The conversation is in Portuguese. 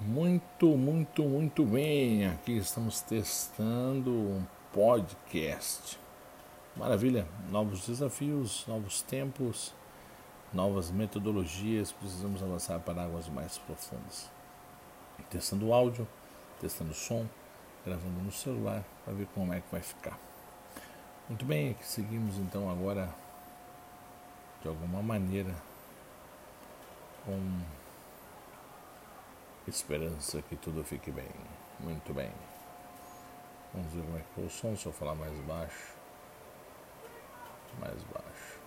Muito, muito, muito bem. Aqui estamos testando um podcast. Maravilha, novos desafios, novos tempos, novas metodologias. Precisamos avançar para águas mais profundas. Testando áudio, testando som, gravando no celular para ver como é que vai ficar. Muito bem, aqui seguimos então agora de alguma maneira com Esperança que tudo fique bem. Muito bem. Vamos ver como é que o som. Se eu falar mais baixo. Mais baixo.